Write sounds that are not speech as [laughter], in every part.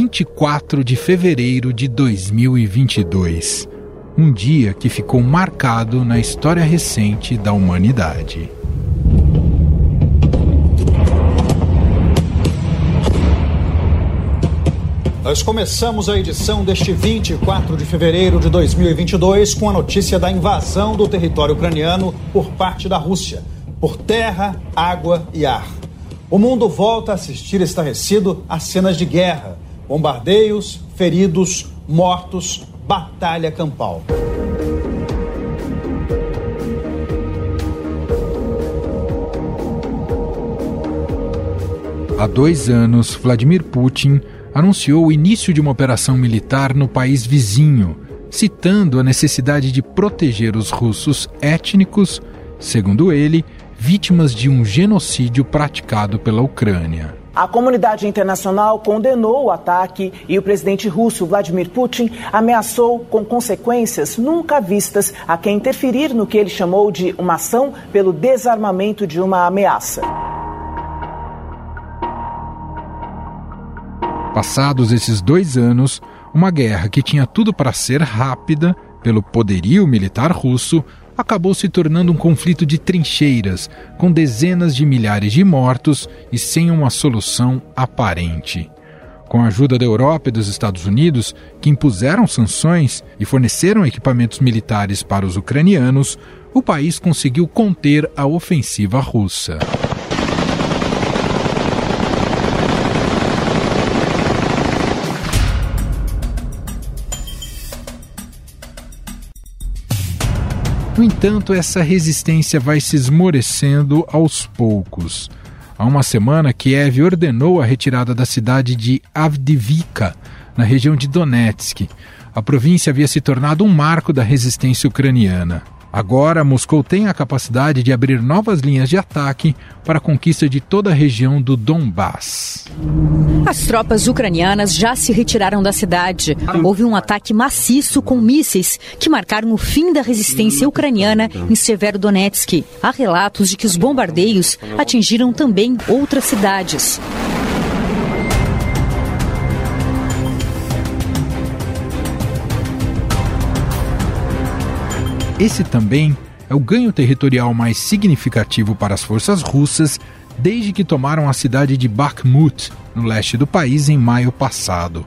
24 de fevereiro de 2022. Um dia que ficou marcado na história recente da humanidade. Nós começamos a edição deste 24 de fevereiro de 2022 com a notícia da invasão do território ucraniano por parte da Rússia, por terra, água e ar. O mundo volta a assistir estarrecido a cenas de guerra, bombardeios, feridos, mortos, batalha campal. Há dois anos, Vladimir Putin anunciou o início de uma operação militar no país vizinho, citando a necessidade de proteger os russos étnicos, segundo ele, vítimas de um genocídio praticado pela Ucrânia. A comunidade internacional condenou o ataque e o presidente russo Vladimir Putin ameaçou com consequências nunca vistas a quem interferir no que ele chamou de uma ação pelo desarmamento de uma ameaça. Passados esses dois anos, uma guerra que tinha tudo para ser rápida, pelo poderio militar russo, acabou se tornando um conflito de trincheiras, com dezenas de milhares de mortos e sem uma solução aparente. Com a ajuda da Europa e dos Estados Unidos, que impuseram sanções e forneceram equipamentos militares para os ucranianos, o país conseguiu conter a ofensiva russa. No entanto, essa resistência vai se esmorecendo aos poucos. Há uma semana, Kiev ordenou a retirada da cidade de Avdiivka, na região de Donetsk. A província havia se tornado um marco da resistência ucraniana. Agora, Moscou tem a capacidade de abrir novas linhas de ataque para a conquista de toda a região do Donbass. As tropas ucranianas já se retiraram da cidade. Houve um ataque maciço com mísseis que marcaram o fim da resistência ucraniana em Severodonetsk. Há relatos de que os bombardeios atingiram também outras cidades. Esse também é o ganho territorial mais significativo para as forças russas desde que tomaram a cidade de Bakhmut, no leste do país, em maio passado.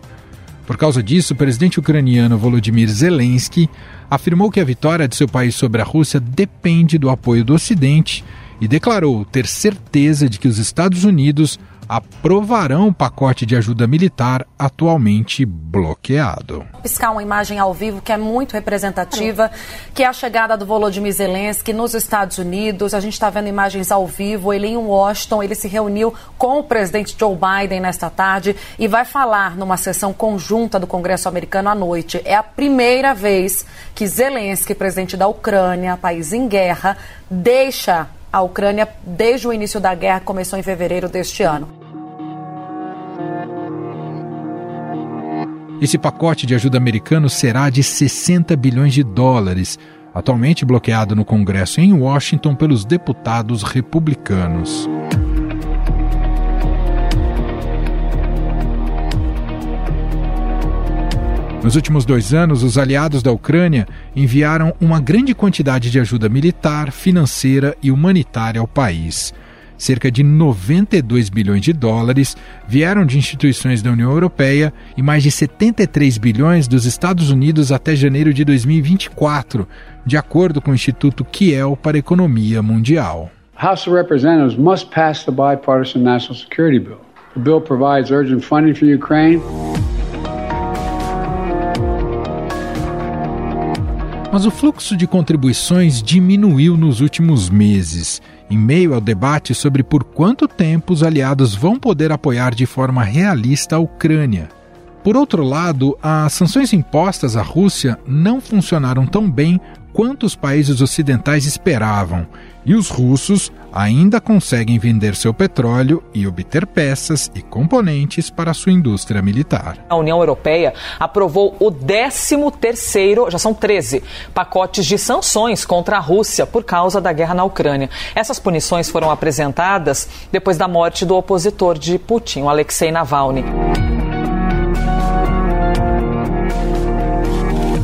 Por causa disso, o presidente ucraniano Volodymyr Zelensky afirmou que a vitória de seu país sobre a Rússia depende do apoio do Ocidente e declarou ter certeza de que os Estados Unidos aprovarão o pacote de ajuda militar atualmente bloqueado. Piscar uma imagem ao vivo que é muito representativa, que é a chegada do Volodymyr Zelensky nos Estados Unidos. A gente está vendo imagens ao vivo. Ele em Washington, ele se reuniu com o presidente Joe Biden nesta tarde e vai falar numa sessão conjunta do Congresso americano à noite. É a primeira vez que Zelensky, presidente da Ucrânia, país em guerra, deixa a Ucrânia desde o início da guerra, começou em fevereiro deste ano. Esse pacote de ajuda americano será de 60 bilhões de dólares, atualmente bloqueado no Congresso em Washington pelos deputados republicanos. Nos últimos dois anos, os aliados da Ucrânia enviaram uma grande quantidade de ajuda militar, financeira e humanitária ao país cerca de 92 bilhões de dólares vieram de instituições da União Europeia e mais de 73 bilhões dos Estados Unidos até janeiro de 2024, de acordo com o Instituto Kiel para a Economia Mundial. House of Representatives must pass the bipartisan National Security Bill. The bill provides urgent funding for Ukraine. Mas o fluxo de contribuições diminuiu nos últimos meses em meio ao debate sobre por quanto tempo os aliados vão poder apoiar de forma realista a Ucrânia. Por outro lado, as sanções impostas à Rússia não funcionaram tão bem quanto os países ocidentais esperavam, e os russos ainda conseguem vender seu petróleo e obter peças e componentes para sua indústria militar. A União Europeia aprovou o 13º, já são 13, pacotes de sanções contra a Rússia por causa da guerra na Ucrânia. Essas punições foram apresentadas depois da morte do opositor de Putin, o Alexei Navalny.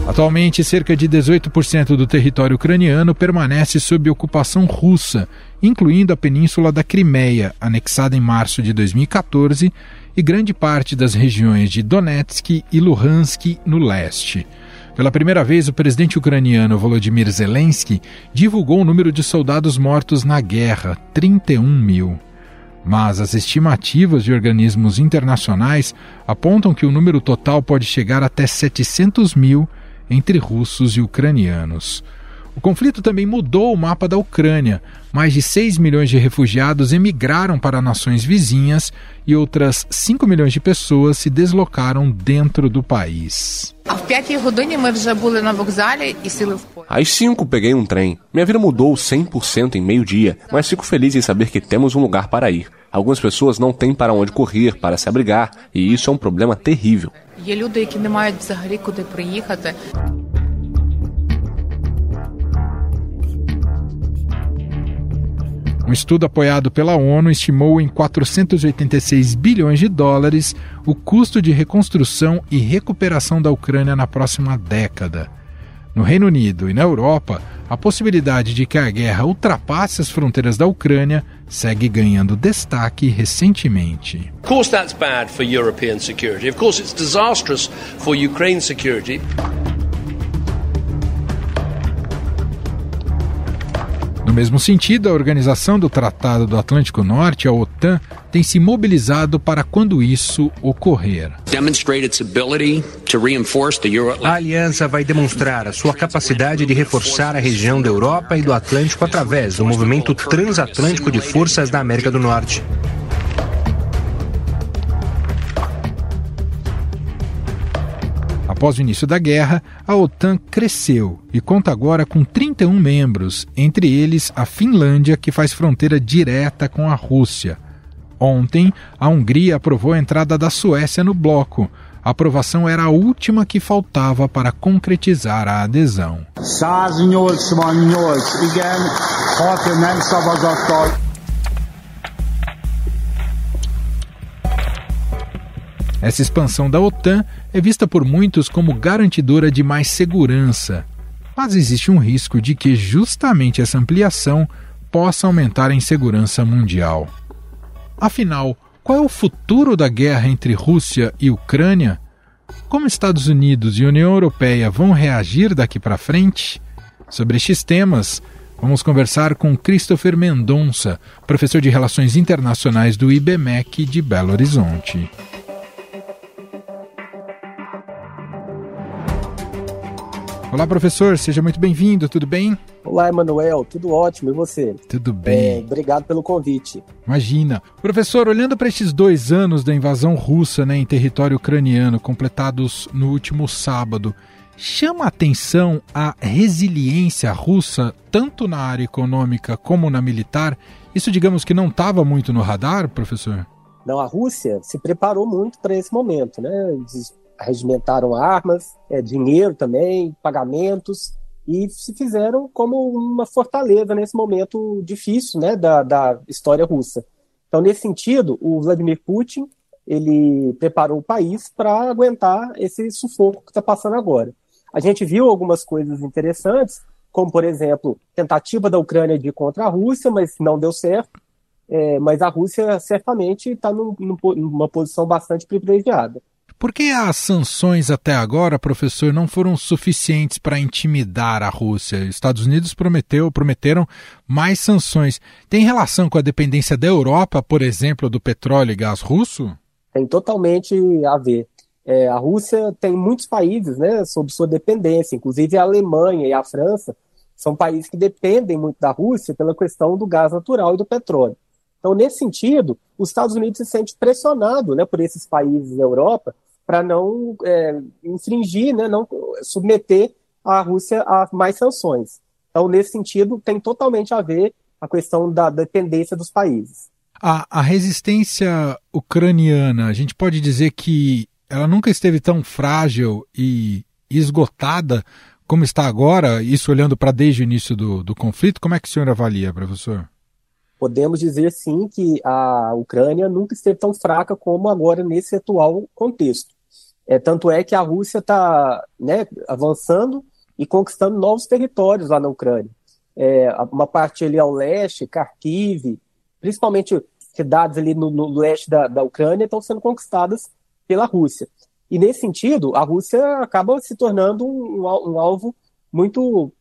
Atualmente, cerca de 18% do território ucraniano permanece sob ocupação russa, incluindo a península da Crimeia, anexada em março de 2014, e grande parte das regiões de Donetsk e Luhansk no leste. Pela primeira vez, o presidente ucraniano Volodymyr Zelensky divulgou o número de soldados mortos na guerra, 31 mil. Mas as estimativas de organismos internacionais apontam que o número total pode chegar até 700 mil entre russos e ucranianos. O conflito também mudou o mapa da Ucrânia. Mais de 6 milhões de refugiados emigraram para nações vizinhas e outras 5 milhões de pessoas se deslocaram dentro do país. Às 5 peguei um trem. Minha vida mudou 100% em meio-dia, mas fico feliz em saber que temos um lugar para ir. Algumas pessoas não têm para onde correr, para se abrigar, e isso é um problema terrível. Um estudo apoiado pela ONU estimou em 486 bilhões de dólares o custo de reconstrução e recuperação da Ucrânia na próxima década. No Reino Unido e na Europa, a possibilidade de que a guerra ultrapasse as fronteiras da Ucrânia segue ganhando destaque recentemente. Of course that's bad for European security. Of course it's disastrous for Ukraine's security. Mesmo sentido, a Organização do Tratado do Atlântico Norte, a OTAN, tem se mobilizado para quando isso ocorrer. A aliança vai demonstrar a sua capacidade de reforçar a região da Europa e do Atlântico através do movimento transatlântico de forças da América do Norte. Após o início da guerra, a OTAN cresceu e conta agora com 31 membros, entre eles a Finlândia, que faz fronteira direta com a Rússia. Ontem, a Hungria aprovou a entrada da Suécia no bloco. A aprovação era a última que faltava para concretizar a adesão. Essa expansão da OTAN é vista por muitos como garantidora de mais segurança, mas existe um risco de que justamente essa ampliação possa aumentar a insegurança mundial. Afinal, qual é o futuro da guerra entre Rússia e Ucrânia? Como Estados Unidos e União Europeia vão reagir daqui para frente? Sobre estes temas, vamos conversar com Christopher Mendonça, professor de Relações Internacionais do IBMEC de Belo Horizonte. Olá, professor, seja muito bem-vindo, tudo bem? Olá, Emanuel, tudo ótimo, e você? Tudo bem. É, obrigado pelo convite. Imagina. Professor, olhando para estes dois anos da invasão russa né, em território ucraniano, completados no último sábado, chama a atenção a resiliência russa, tanto na área econômica como na militar? Isso, digamos que não estava muito no radar, professor? Não, a Rússia se preparou muito para esse momento, né? Regimentaram armas, é, dinheiro também, pagamentos, e se fizeram como uma fortaleza nesse momento difícil né, da, da história russa. Então, nesse sentido, o Vladimir Putin ele preparou o país para aguentar esse sufoco que está passando agora. A gente viu algumas coisas interessantes, como, por exemplo, tentativa da Ucrânia de ir contra a Rússia, mas não deu certo. É, mas a Rússia certamente está num, numa posição bastante privilegiada. Por que as sanções até agora, professor, não foram suficientes para intimidar a Rússia? Os Estados Unidos prometeu, prometeram mais sanções. Tem relação com a dependência da Europa, por exemplo, do petróleo e gás russo? Tem totalmente a ver. É, a Rússia tem muitos países né, sob sua dependência, inclusive a Alemanha e a França são países que dependem muito da Rússia pela questão do gás natural e do petróleo. Então, nesse sentido, os Estados Unidos se sente pressionado né, por esses países da Europa para não é, infringir, né, não submeter a Rússia a mais sanções. Então, nesse sentido, tem totalmente a ver a questão da dependência dos países. A, a resistência ucraniana, a gente pode dizer que ela nunca esteve tão frágil e esgotada como está agora, isso olhando para desde o início do, do conflito, como é que o senhor avalia, professor? Podemos dizer sim que a Ucrânia nunca esteve tão fraca como agora nesse atual contexto. É, tanto é que a Rússia está né, avançando e conquistando novos territórios lá na Ucrânia. É, uma parte ali ao leste, Kharkiv, principalmente cidades ali no, no leste da, da Ucrânia estão sendo conquistadas pela Rússia. E nesse sentido, a Rússia acaba se tornando um, um alvo muito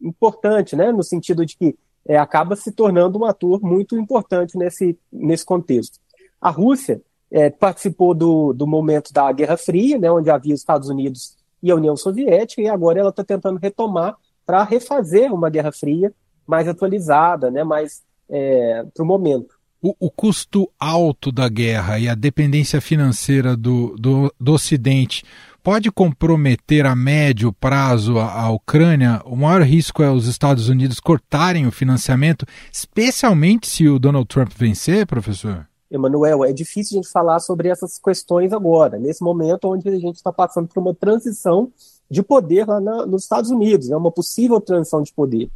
importante, né, no sentido de que é, acaba se tornando um ator muito importante nesse, nesse contexto. A Rússia é, participou do, do momento da Guerra Fria, né, onde havia os Estados Unidos e a União Soviética, e agora ela está tentando retomar para refazer uma Guerra Fria mais atualizada, né, mais é, para o momento. O, custo alto da guerra e a dependência financeira do, do, do Ocidente pode comprometer a médio prazo a, a, Ucrânia? O maior risco é os Estados Unidos cortarem o financiamento, especialmente se o Donald Trump vencer, professor? Emanuel, é difícil a gente falar sobre essas questões agora, nesse momento onde a gente está passando por uma transição de poder lá na, nos Estados Unidos, né, uma possível transição de poder.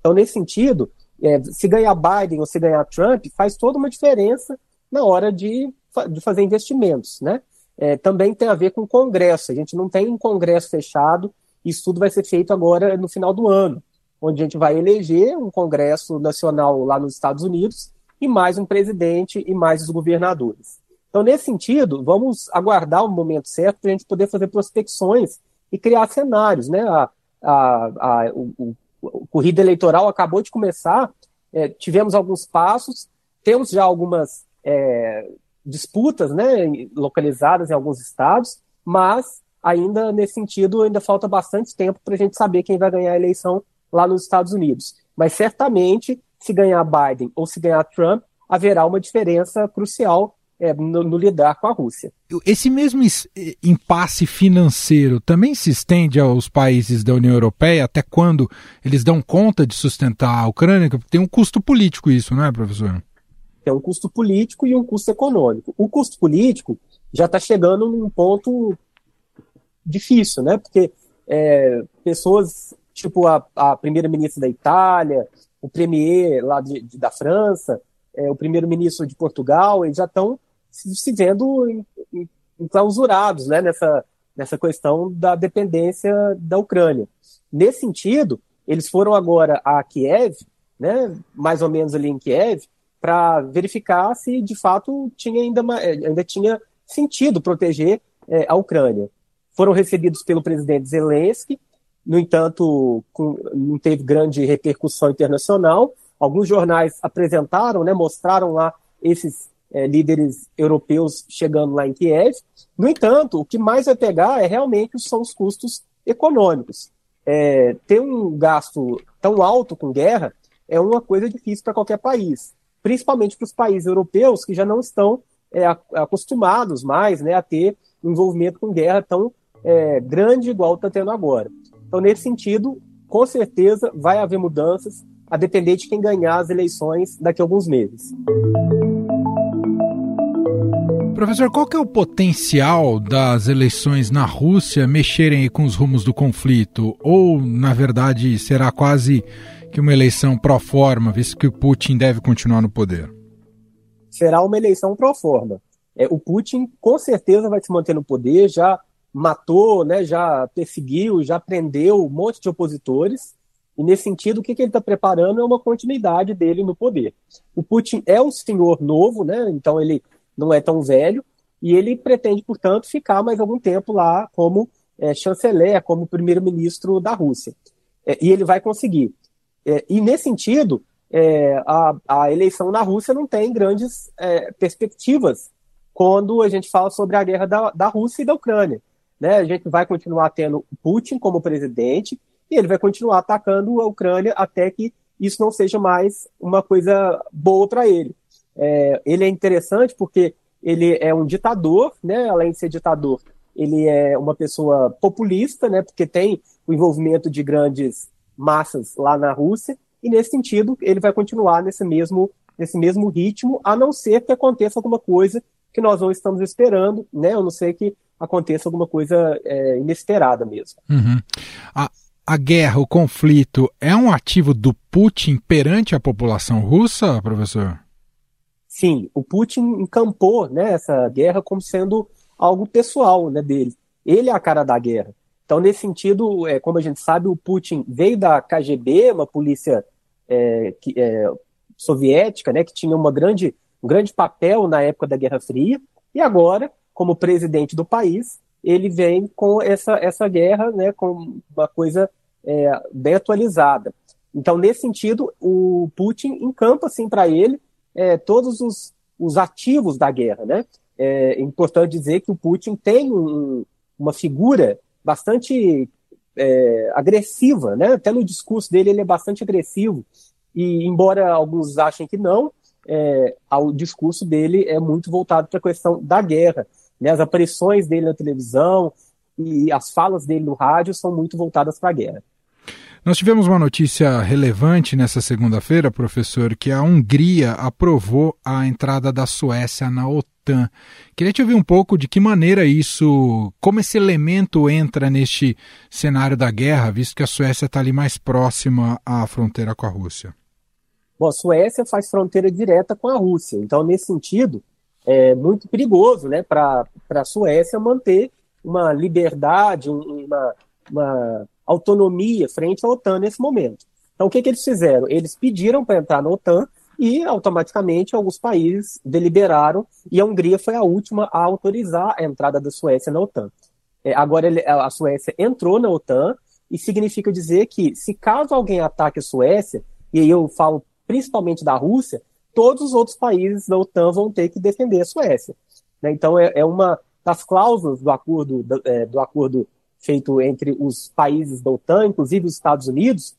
Então, nesse sentido, é, se ganhar Biden ou se ganhar Trump, faz toda uma diferença na hora de, de fazer investimentos, né? É, também tem a ver com o Congresso. A gente não tem um Congresso fechado, isso tudo vai ser feito agora no final do ano, onde a gente vai eleger um Congresso Nacional lá nos Estados Unidos e mais um presidente e mais os governadores. Então, nesse sentido, vamos aguardar o momento certo para a gente poder fazer prospecções e criar cenários. Né? A, a, a, o, o corrida eleitoral acabou de começar, é, tivemos alguns passos, temos já algumas é, disputas né, localizadas em alguns estados, mas ainda nesse sentido ainda falta bastante tempo para a gente saber quem vai ganhar a eleição lá nos Estados Unidos. Mas certamente, se ganhar Biden ou se ganhar Trump, haverá uma diferença crucial é, no, no, lidar com a Rússia. Esse mesmo impasse financeiro também se estende aos países da União Europeia, até quando eles dão conta de sustentar a Ucrânia? Porque tem um custo político isso, não é, professor? Tem um custo político e um custo econômico. O custo político já está chegando num ponto difícil, né? Porque é, pessoas tipo a, a primeira-ministra da Itália, o premier lá de, de, da França, é, o primeiro-ministro de Portugal, eles já estão se vendo enclausurados né, nessa, nessa questão da dependência da Ucrânia. Nesse sentido, eles foram agora a Kiev, né, mais ou menos ali em Kiev, para verificar se de fato tinha ainda, ainda tinha sentido proteger é, a Ucrânia. Foram recebidos pelo presidente Zelensky, no entanto, com, não teve grande repercussão internacional. Alguns jornais apresentaram, né, mostraram lá esses é, líderes europeus chegando lá em Kiev. No entanto, o que mais vai pegar é realmente são os custos econômicos. É, ter um gasto tão alto com guerra é uma coisa difícil para qualquer país, principalmente para os países europeus que já não estão é, acostumados mais né, a ter envolvimento com guerra tão é, grande igual está tendo agora. Então, nesse sentido, com certeza vai haver mudanças, a depender de quem ganhar as eleições daqui a alguns meses. Professor, qual que é o potencial das eleições na Rússia mexerem com os rumos do conflito? Ou, na verdade, será quase que uma eleição pró forma, visto que o Putin deve continuar no poder? Será uma eleição pró forma. É, o Putin com certeza vai se manter no poder, já matou, né, já perseguiu, já prendeu um monte de opositores. E nesse sentido, o que, que ele está preparando é uma continuidade dele no poder. O Putin é um senhor novo, né? Então ele não é tão velho, e ele pretende, portanto, ficar mais algum tempo lá como é, chanceler, como primeiro-ministro da Rússia. É, e ele vai conseguir. É, e nesse sentido, é, a, a, eleição na Rússia não tem grandes é, perspectivas quando a gente fala sobre a guerra da, da Rússia e da Ucrânia. Né? A gente vai continuar tendo Putin como presidente e ele vai continuar atacando a Ucrânia até que isso não seja mais uma coisa boa para ele. É, ele é interessante porque ele é um ditador, né? Além de ser ditador, ele é uma pessoa populista, né? Porque tem o envolvimento de grandes massas lá na Rússia e nesse sentido ele vai continuar nesse mesmo nesse mesmo ritmo, a não ser que aconteça alguma coisa que nós não estamos esperando, né? A não ser que aconteça alguma coisa é, inesperada mesmo. Uhum. A, a guerra, o conflito, é um ativo do Putin perante a população russa, professor? sim, o Putin encampou né, essa guerra como sendo algo pessoal né, dele. Ele é a cara da guerra. Então, nesse sentido, é, como a gente sabe, o Putin veio da KGB, uma polícia é, que, é, soviética, né, que tinha uma grande, um grande papel na época da Guerra Fria, e agora, como presidente do país, ele vem com essa, essa guerra né, com uma coisa é, bem atualizada. Então, nesse sentido, o Putin encampa assim, para ele é, todos os, os ativos da guerra. Né? É importante dizer que o Putin tem um, uma figura bastante é, agressiva, né? Até no discurso dele ele é bastante agressivo. E embora alguns achem que não, é, o discurso dele é muito voltado para a questão da guerra. Né? As aparições dele na televisão e as falas dele no rádio são muito voltadas para a guerra. Nós tivemos uma notícia relevante nessa segunda-feira, professor, que a Hungria aprovou a entrada da Suécia na OTAN. Queria te ouvir um pouco de que maneira isso, como esse elemento entra neste cenário da guerra, visto que a Suécia está ali mais próxima à fronteira com a Rússia. Bom, a Suécia faz fronteira direta com a Rússia, então, nesse sentido, é muito perigoso né, para a Suécia manter uma liberdade, uma, uma autonomia frente à OTAN nesse momento. Então, o que, que eles fizeram? Eles pediram para entrar na OTAN e, automaticamente, alguns países deliberaram e a Hungria foi a última a autorizar a entrada da Suécia na OTAN. É, agora, ele, a Suécia entrou na OTAN e significa dizer que, se caso alguém ataque a Suécia, e aí eu falo principalmente da Rússia, todos os outros países da OTAN vão ter que defender a Suécia. Né? Então, é, é, uma das cláusulas do acordo, do, é, do acordo feito entre os países da OTAN, inclusive os Estados Unidos,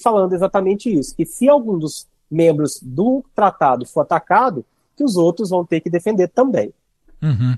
falando exatamente isso, que se algum dos membros do tratado for atacado, que os outros vão ter que defender também. Uhum.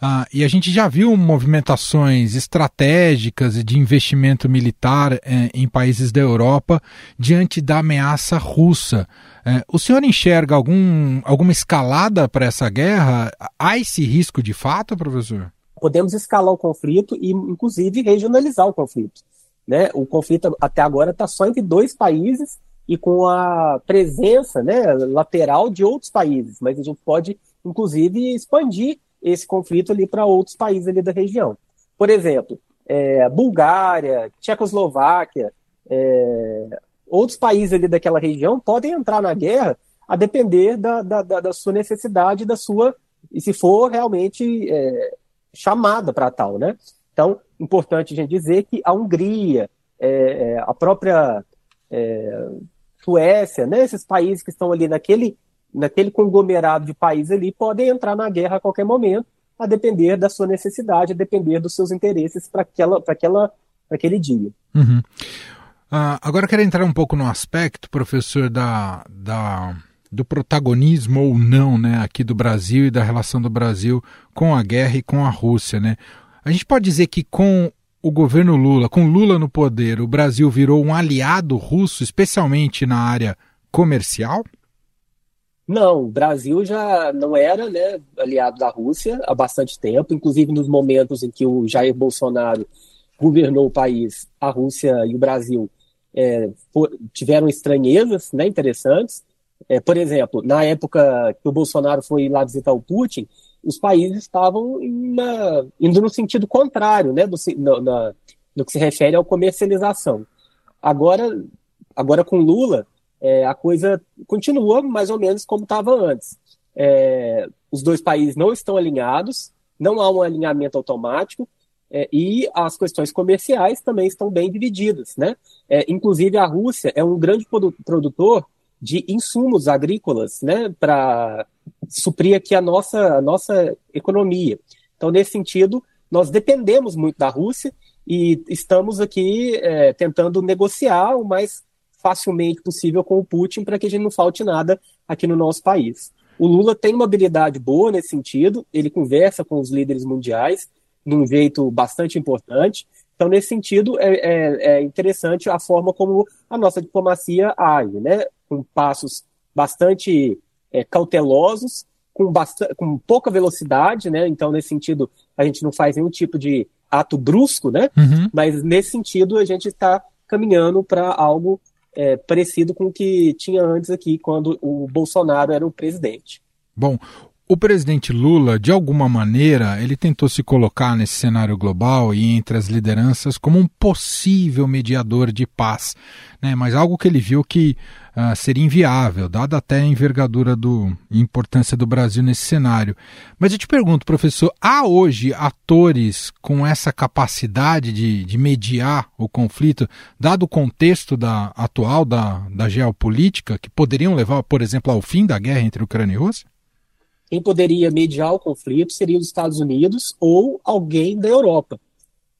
Ah, e a gente já viu movimentações estratégicas de investimento militar eh, em países da Europa diante da ameaça russa. Eh, o senhor enxerga algum, alguma escalada para essa guerra? Há esse risco de fato, professor? podemos escalar o conflito e, inclusive, regionalizar o conflito. Né? O conflito até agora está só entre dois países e com a presença né, lateral de outros países, mas a gente pode, inclusive, expandir esse conflito ali para outros países ali da região. Por exemplo, é, Bulgária, Tchecoslováquia, é, outros países ali daquela região podem entrar na guerra a depender da, da, da sua necessidade, da sua e se for realmente é, chamada para tal, né? Então, importante a gente dizer que a Hungria, é, é, a própria é, Suécia, né, esses países que estão ali naquele, naquele conglomerado de países ali, podem entrar na guerra a qualquer momento, a depender da sua necessidade, a depender dos seus interesses para aquela, aquela, aquele dia. Uhum. Uh, agora quero entrar um pouco no aspecto, professor, da, da do protagonismo ou não né, aqui do Brasil e da relação do Brasil com a guerra e com a Rússia. Né? A gente pode dizer que com o governo Lula, com Lula no poder, o Brasil virou um aliado russo, especialmente na área comercial? Não, o Brasil já não era né, aliado da Rússia há bastante tempo, inclusive nos momentos em que o Jair Bolsonaro governou o país, a Rússia e o Brasil é, tiveram estranhezas né, interessantes. É, por exemplo, na época que o Bolsonaro foi lá visitar o Putin, os países estavam uma, indo no sentido contrário, né, do, no, na, no que se refere à comercialização. Agora, agora com Lula, é, a coisa continua mais ou menos como estava antes. É, os dois países não estão alinhados, não há um alinhamento automático, é, e as questões comerciais também estão bem divididas. Né? É, inclusive, a Rússia é um grande produtor de insumos agrícolas, né, para suprir aqui a nossa, a nossa economia. Então, nesse sentido, nós dependemos muito da Rússia e estamos aqui é, tentando negociar o mais facilmente possível com o Putin para que a gente não falte nada aqui no nosso país. O Lula tem uma habilidade boa nesse sentido, ele conversa com os líderes mundiais de um jeito bastante importante. Então, nesse sentido, é, é, é interessante a forma como a nossa diplomacia age, né? com passos bastante é, cautelosos, com, bastante, com pouca velocidade, né? Então, nesse sentido, a gente não faz nenhum tipo de ato brusco, né? Uhum. Mas nesse sentido, a gente está caminhando para algo é, parecido com o que tinha antes aqui, quando o Bolsonaro era o presidente. Bom, O presidente Lula, de alguma maneira, ele tentou se colocar nesse cenário global e entre as lideranças como um possível mediador de paz, né? mas algo que ele viu que uh, seria inviável, dada até a envergadura do, importância do Brasil nesse cenário. Mas eu te pergunto, professor, há hoje atores com essa capacidade de, de mediar o conflito, dado o contexto da, atual da, da geopolítica, que poderiam levar, por exemplo, ao fim da guerra entre Ucrânia e Rússia? Quem poderia mediar o conflito seria os Estados Unidos ou alguém da Europa.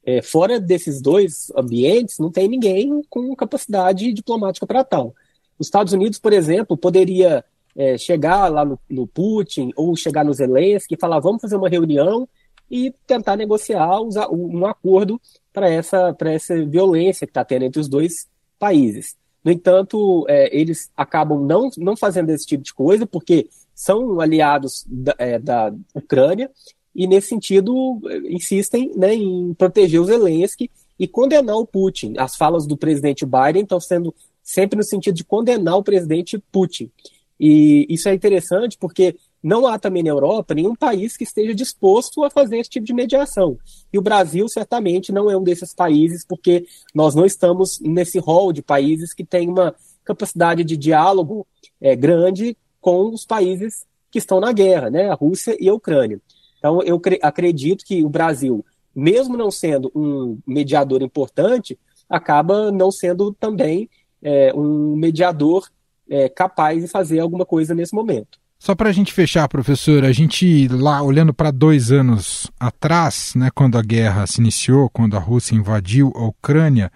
É, fora desses dois ambientes, não tem ninguém com capacidade diplomática para tal. Os Estados Unidos, por exemplo, poderia é, chegar lá no, no, Putin ou chegar no Zelensky e falar: vamos fazer uma reunião e tentar negociar um acordo para essa, essa violência que está tendo entre os dois países. No entanto, é, eles acabam não, não fazendo esse tipo de coisa, porque são aliados da, é, da Ucrânia e, nesse sentido, insistem né, em proteger o Zelensky e condenar o Putin. As falas do presidente Biden estão sendo sempre no sentido de condenar o presidente Putin. E isso é interessante porque não há também na Europa nenhum país que esteja disposto a fazer esse tipo de mediação. E o Brasil certamente não é um desses países, porque nós não estamos nesse rol de países que tem uma capacidade de diálogo é, grande com os países que estão na guerra, né, a Rússia e a Ucrânia. Então, eu acredito que o Brasil, mesmo não sendo um mediador importante, acaba não sendo também é, um mediador é, capaz de fazer alguma coisa nesse momento. Só para a gente fechar, professor, a gente lá olhando para dois anos atrás, né, quando a guerra se iniciou, quando a Rússia invadiu a Ucrânia,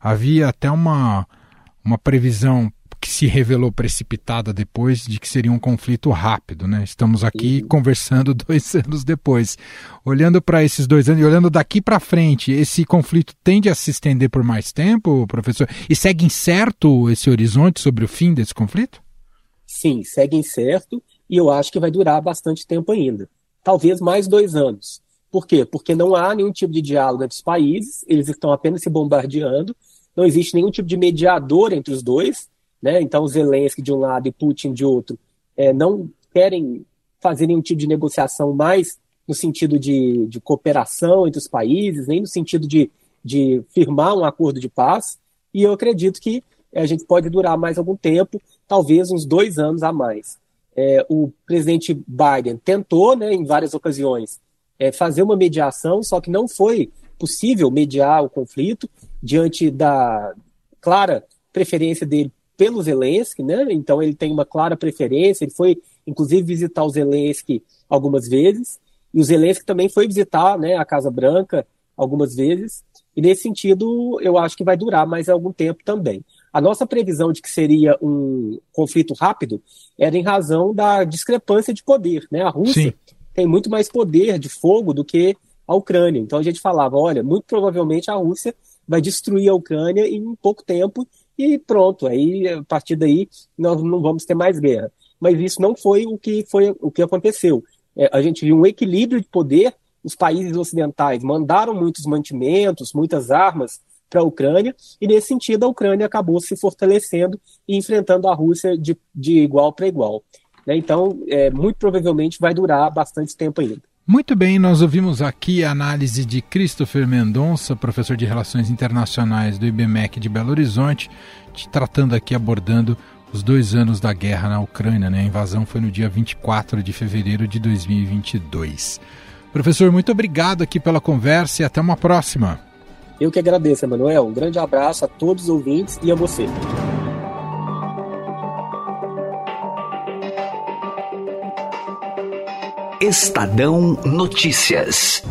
havia até uma, uma previsão que se revelou precipitada depois de que seria um conflito rápido, né? Estamos aqui uhum. conversando [laughs] dois anos depois. Olhando para esses dois anos e olhando daqui para frente, esse conflito tende a se estender por mais tempo, professor? E segue incerto esse horizonte sobre o fim desse conflito? Sim, segue incerto e eu acho que vai durar bastante tempo ainda. Talvez mais dois anos. Por quê? Porque não há nenhum tipo de diálogo entre os países, eles estão apenas se bombardeando, não existe nenhum tipo de mediador entre os dois, né? Então, Zelensky de um lado e Putin de outro é, não querem fazer nenhum tipo de negociação mais no sentido de, de cooperação entre os países, nem no sentido de, de firmar um acordo de paz. E eu acredito que a gente pode durar mais algum tempo, talvez uns dois anos a mais. É, o presidente Biden tentou, né, em várias ocasiões, é, fazer uma mediação, só que não foi possível mediar o conflito diante da clara preferência dele pelo Zelensky, né? Então ele tem uma clara preferência. Ele foi, inclusive, visitar o Zelensky algumas vezes. E o Zelensky também foi visitar né, a Casa Branca algumas vezes. E nesse sentido, eu acho que vai durar mais algum tempo também. A nossa previsão de que seria um conflito rápido era em razão da discrepância de poder. Né? A Rússia Sim. tem muito mais poder de fogo do que a Ucrânia. Então a gente falava: olha, muito provavelmente a Rússia vai destruir a Ucrânia em pouco tempo e pronto, aí a partir daí nós não vamos ter mais guerra. Mas isso não foi o que foi o que aconteceu. É, a gente viu um equilíbrio de poder. Os países ocidentais mandaram muitos mantimentos, muitas armas para a Ucrânia, e nesse sentido a Ucrânia acabou se fortalecendo e enfrentando a Rússia de, de igual para igual. Né? Então, é, muito provavelmente vai durar bastante tempo ainda. Muito bem, nós ouvimos aqui a análise de Christopher Mendonça, professor de Relações Internacionais do IBMEC de Belo Horizonte, tratando aqui, abordando os dois anos da guerra na Ucrânia. Né? A invasão foi no dia 24 de fevereiro de 2022. Professor, muito obrigado aqui pela conversa e até uma próxima. Eu que agradeço, Emanuel. Um grande abraço a todos os ouvintes e a você. Estadão Notícias.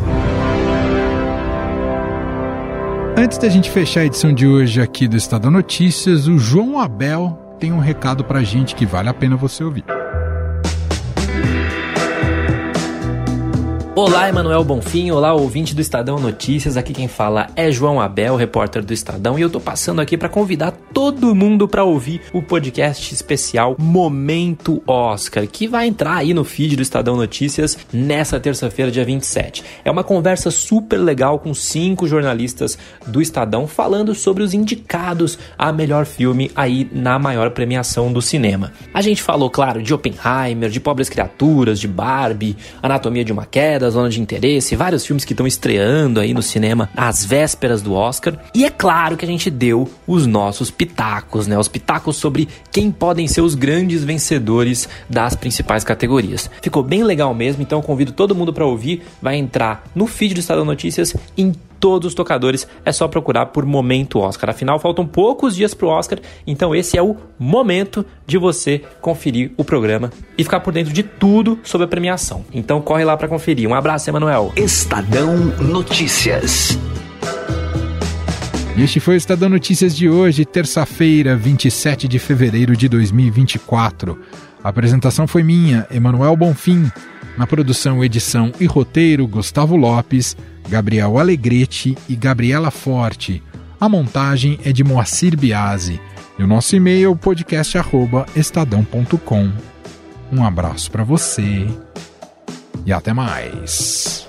Antes da gente fechar a edição de hoje aqui do Estadão Notícias, o João Abel tem um recado pra gente que vale a pena você ouvir. Olá, Emanuel Bonfim, olá, ouvinte do Estadão Notícias. Aqui quem fala é João Abel, repórter do Estadão, e eu tô passando aqui para convidar todo mundo para ouvir o podcast especial Momento Oscar, que vai entrar aí no feed do Estadão Notícias nessa terça-feira, dia 27. É uma conversa super legal com cinco jornalistas do Estadão falando sobre os indicados a melhor filme aí na maior premiação do cinema. A gente falou, claro, de Oppenheimer, de Pobres Criaturas, de Barbie, Anatomia de uma Queda, Zona de Interesse, vários filmes que estão estreando aí no cinema às vésperas do Oscar. E é claro que a gente deu os nossos né? Os pitacos sobre quem podem ser os grandes vencedores das principais categorias. Ficou bem legal mesmo, então convido todo mundo para ouvir. Vai entrar no feed do Estado Notícias em todos os tocadores. É só procurar por Momento Oscar. Afinal, faltam poucos dias pro Oscar, então esse é o momento de você conferir o programa e ficar por dentro de tudo sobre a premiação. Então corre lá para conferir. Um abraço, Emanuel. Estadão Notícias. Este foi o Estadão Notícias de hoje, terça-feira, 27 de fevereiro de 2024. A apresentação foi minha, Emanuel Bonfim. Na produção, edição e roteiro, Gustavo Lopes, Gabriel Alegrete e Gabriela Forte. A montagem é de Moacir Biasi. E o nosso e-mail é podcast@estadão.com. Um abraço para você e até mais.